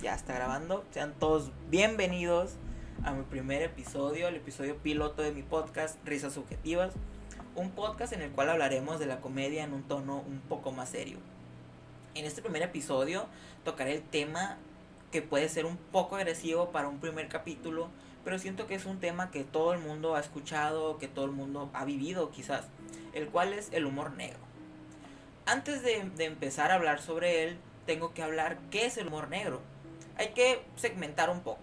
ya está grabando. Sean todos bienvenidos a mi primer episodio, el episodio piloto de mi podcast Risas Subjetivas. Un podcast en el cual hablaremos de la comedia en un tono un poco más serio. En este primer episodio tocaré el tema que puede ser un poco agresivo para un primer capítulo, pero siento que es un tema que todo el mundo ha escuchado, que todo el mundo ha vivido quizás, el cual es el humor negro. Antes de, de empezar a hablar sobre él, tengo que hablar qué es el humor negro hay que segmentar un poco.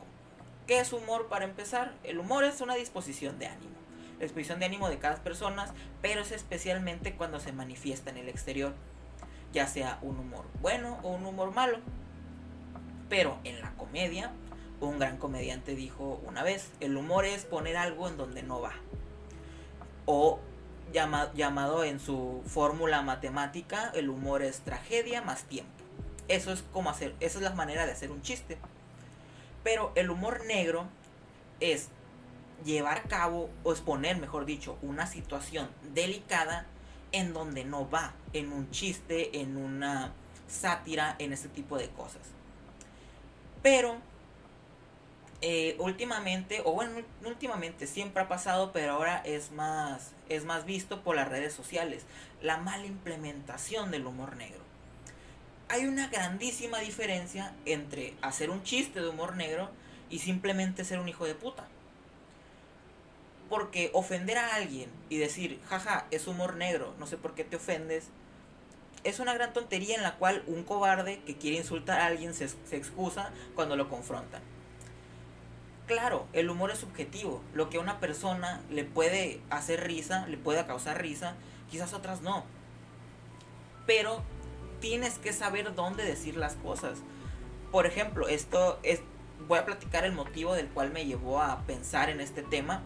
¿Qué es humor para empezar? El humor es una disposición de ánimo. La disposición de ánimo de cada persona, pero es especialmente cuando se manifiesta en el exterior. Ya sea un humor bueno o un humor malo. Pero en la comedia, un gran comediante dijo una vez, el humor es poner algo en donde no va. O llamado en su fórmula matemática, el humor es tragedia más tiempo. Eso es como hacer, esa es la manera de hacer un chiste. Pero el humor negro es llevar a cabo o exponer, mejor dicho, una situación delicada en donde no va, en un chiste, en una sátira, en ese tipo de cosas. Pero eh, últimamente, o bueno, últimamente siempre ha pasado, pero ahora es más, es más visto por las redes sociales, la mala implementación del humor negro hay una grandísima diferencia entre hacer un chiste de humor negro y simplemente ser un hijo de puta. Porque ofender a alguien y decir, jaja, es humor negro, no sé por qué te ofendes, es una gran tontería en la cual un cobarde que quiere insultar a alguien se, excusa cuando lo confrontan. Claro, el humor es subjetivo. Lo que a una persona le puede hacer risa, le puede causar risa, quizás otras no. Pero tienes que saber dónde decir las cosas. Por ejemplo, esto es, voy a platicar el motivo del cual me llevó a pensar en este tema.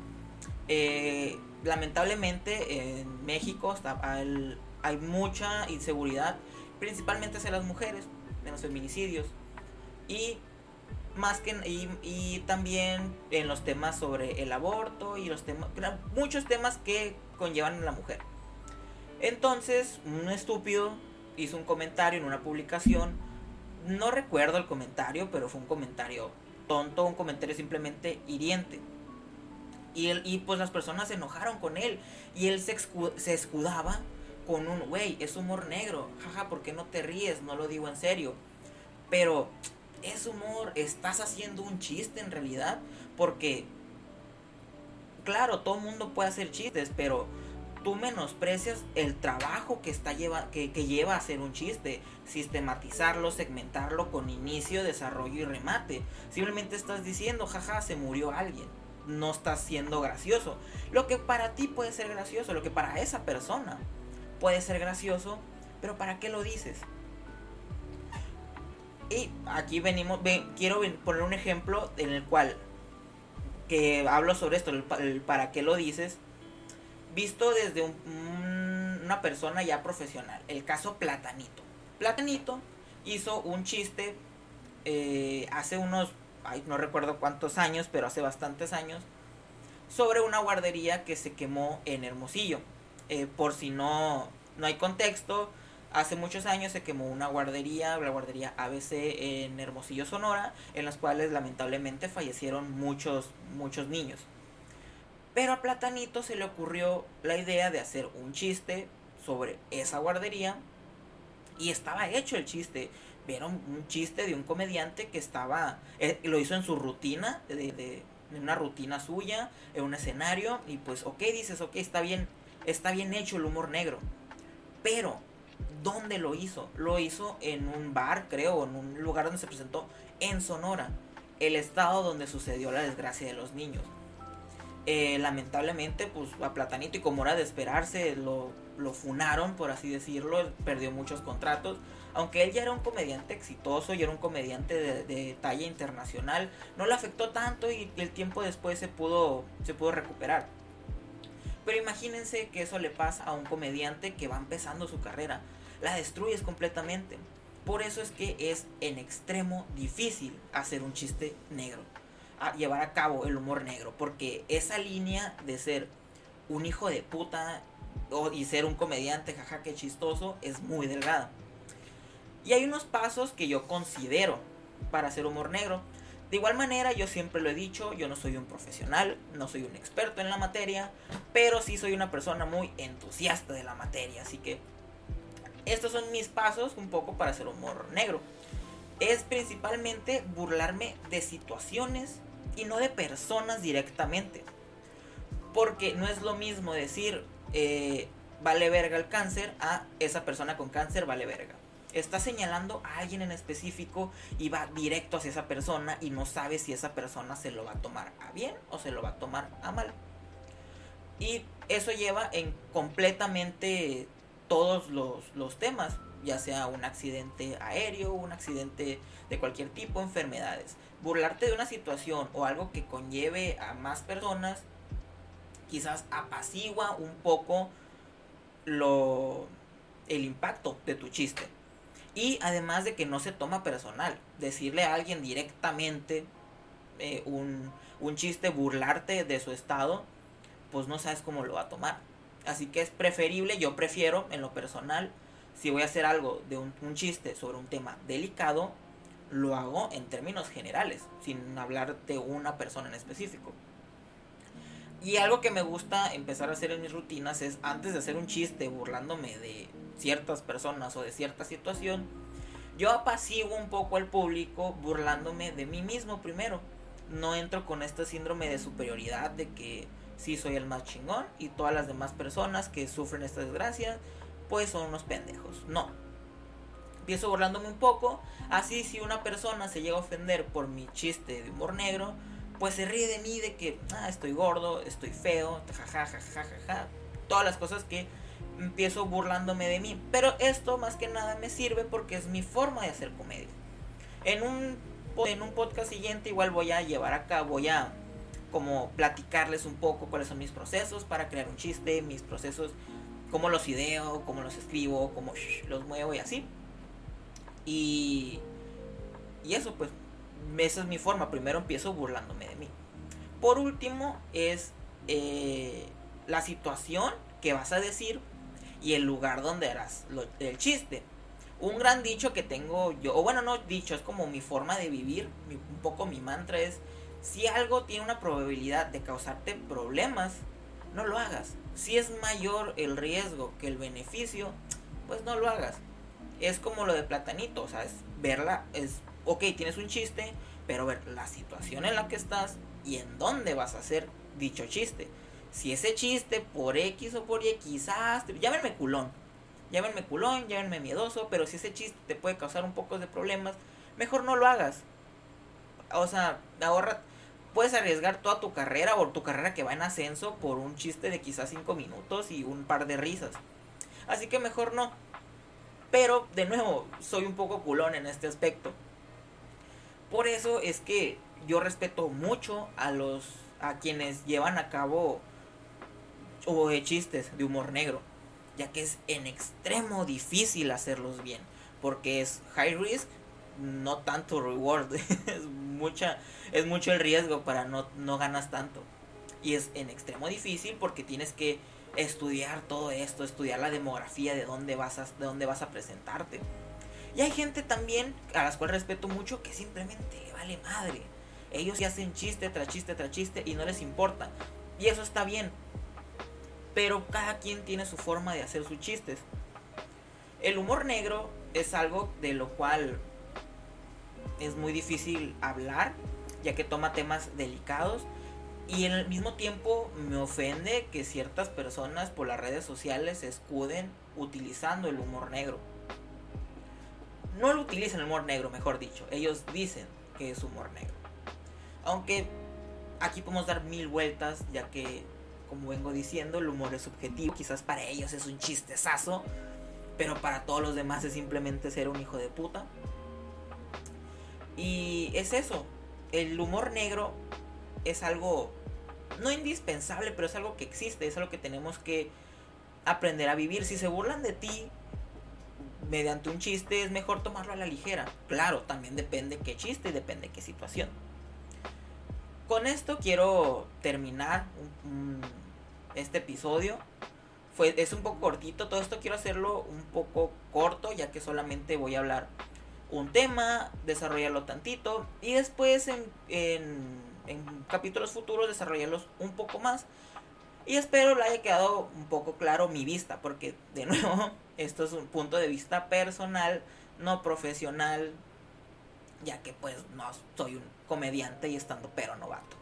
Eh, lamentablemente en México hay mucha inseguridad, principalmente hacia las mujeres, en los feminicidios. Y más que y, también en los temas sobre el aborto y los temas muchos temas que conllevan a la mujer entonces un estúpido hizo un comentario en una publicación. No recuerdo el comentario, pero fue un comentario tonto, un comentario simplemente hiriente. Y, él, y pues las personas se enojaron con él. Y él se, se escudaba con un, güey, es humor negro. Jaja, ¿por qué no te ríes? No lo digo en serio. Pero es humor, estás haciendo un chiste en realidad. Porque, claro, todo mundo puede hacer chistes, pero tú menosprecias el trabajo que, está lleva, que, lleva a hacer un chiste, sistematizarlo, segmentarlo con inicio, desarrollo y remate. Simplemente estás diciendo, jaja, se murió alguien. No estás siendo gracioso. Lo que para ti puede ser gracioso, lo que para esa persona puede ser gracioso, pero ¿para qué lo dices? Y aquí venimos, quiero poner un ejemplo en el cual que hablo sobre esto, el para qué lo dices visto desde una persona ya profesional. El caso Platanito. Platanito hizo un chiste eh, hace unos, no recuerdo cuántos años, pero hace bastantes años, sobre una guardería que se quemó en Hermosillo. Eh, por si no, no hay contexto, hace muchos años se quemó una guardería, la guardería ABC en Hermosillo, Sonora, en las cuales lamentablemente fallecieron muchos, muchos niños. Pero a Platanito se le ocurrió la idea de hacer un chiste sobre esa guardería. Y estaba hecho el chiste. Vieron un chiste de un comediante que estaba. Eh, lo hizo en su rutina, de, una rutina suya, en un escenario. Y pues, ok, dices, ok, está bien, está bien hecho el humor negro. Pero, ¿dónde lo hizo? Lo hizo en un bar, creo, en un lugar donde se presentó en Sonora, el estado donde sucedió la desgracia de los niños. Eh, lamentablemente, pues a Platanito, y como era de esperarse, lo, lo funaron, por así decirlo, perdió muchos contratos. Aunque él ya era un comediante exitoso y era un comediante de, talla internacional, no le afectó tanto y el tiempo después se pudo, se pudo recuperar. Pero imagínense que eso le pasa a un comediante que va empezando su carrera. La destruyes completamente. Por eso es que es en extremo difícil hacer un chiste negro llevar a cabo el humor negro. Porque esa línea de ser un hijo de puta y ser un comediante, jaja, que chistoso, es muy delgada. Y hay unos pasos que yo considero para hacer humor negro. De igual manera, yo siempre lo he dicho, yo no soy un profesional, no soy un experto en la materia, pero sí soy una persona muy entusiasta de la materia, así que estos son mis pasos un poco para hacer humor negro. Es principalmente burlarme de situaciones y no de personas directamente. Porque no es lo mismo decir eh, vale verga el cáncer a esa persona con cáncer vale verga. Está señalando a alguien en específico y va directo hacia esa persona y no sabe si esa persona se lo va a tomar a bien o se lo va a tomar a mal. Y eso lleva en completamente todos los, temas, ya sea un accidente aéreo, un accidente de cualquier tipo, enfermedades. Burlarte de una situación o algo que conlleve a más personas, quizás apacigua un poco lo, el impacto de tu chiste. Y además de que no se toma personal, decirle a alguien directamente eh, un, un chiste, burlarte de su estado, pues no sabes cómo lo va a tomar. Así que es preferible, yo prefiero en lo personal, si voy a hacer algo de un, chiste sobre un tema delicado, lo hago en términos generales, sin hablar de una persona en específico. Y algo que me gusta empezar a hacer en mis rutinas es, antes de hacer un chiste burlándome de ciertas personas o de cierta situación, yo apaciguo un poco al público burlándome de mí mismo primero. No entro con este síndrome de superioridad de que sí soy el más chingón y todas las demás personas que sufren esta desgracia pues son unos pendejos. No. Empiezo burlándome un poco, así si una persona se llega a ofender por mi chiste de humor negro, pues se ríe de mí de que ah, estoy gordo, estoy feo, jajajajaja, todas las cosas que empiezo burlándome de mí. Pero esto más que nada me sirve porque es mi forma de hacer comedia. En un, en un podcast siguiente igual voy a llevar acá, voy a como platicarles un poco cuáles son mis procesos para crear un chiste, mis procesos, cómo los ideo, cómo los escribo, cómo los muevo y así. Y, y eso pues, esa es mi forma. Primero empiezo burlándome de mí. Por último es eh, la situación que vas a decir y el lugar donde harás el chiste. Un gran dicho que tengo yo, o bueno, no dicho, es como mi forma de vivir, un poco mi mantra es si algo tiene una probabilidad de causarte problemas, no lo hagas. Si es mayor el riesgo que el beneficio, pues no lo hagas. Es como lo de platanito, o sea, es verla, es, ok, tienes un chiste, pero ver la situación en la que estás y en dónde vas a hacer dicho chiste. Si ese chiste por X o por Y quizás, llámenme culón, llámenme culón, llámenme miedoso, pero si ese chiste te puede causar un poco de problemas, mejor no lo hagas. O sea, ahorra, puedes arriesgar toda tu carrera o tu carrera que va en ascenso por un chiste de quizás 5 minutos y un par de risas. Así que mejor no. Pero, de nuevo, soy un poco culón en este aspecto. Por eso es que yo respeto mucho a los a quienes llevan a cabo o chistes de humor negro, ya que es en extremo difícil hacerlos bien, porque es high risk, no tanto reward, es mucha es mucho el riesgo para no, no ganas tanto. Y es en extremo difícil porque tienes que estudiar todo esto, estudiar la demografía de dónde vas a, de dónde vas a presentarte. Y hay gente también a las cuales respeto mucho que simplemente le vale madre. Ellos ya hacen chiste tras chiste tras chiste y no les importa. Y eso está bien. Pero cada quien tiene su forma de hacer sus chistes. El humor negro es algo de lo cual es muy difícil hablar ya que toma temas delicados y en el mismo tiempo me ofende que ciertas personas por las redes sociales se escuden utilizando el humor negro. No lo utilizan el humor negro, mejor dicho. Ellos dicen que es humor negro. Aunque aquí podemos dar mil vueltas, ya que, como vengo diciendo, el humor es subjetivo. Quizás para ellos es un chistezazo, pero para todos los demás es simplemente ser un hijo de puta. Y es eso, el humor negro es algo no indispensable, pero es algo que existe, es algo que tenemos que aprender a vivir. Si se burlan de ti mediante un chiste, es mejor tomarlo a la ligera. Claro, también depende qué chiste y depende qué situación. Con esto quiero terminar este episodio. Fue, es un poco cortito, todo esto quiero hacerlo un poco corto, ya que solamente voy a hablar un tema, desarrollarlo tantito y después en, en capítulos futuros desarrollarlos un poco más. Y espero le haya quedado un poco claro mi vista, porque de nuevo, esto es un punto de vista personal, no profesional, ya que pues no soy un comediante y estando pero novato.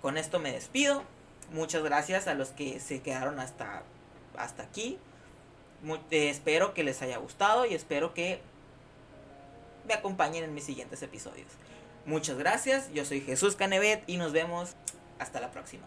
Con esto me despido. Muchas gracias a los que se quedaron hasta, hasta aquí. Eh, espero que les haya gustado y espero que me acompañen en mis siguientes episodios. Muchas gracias, yo soy Jesús Canevet y nos vemos hasta la próxima.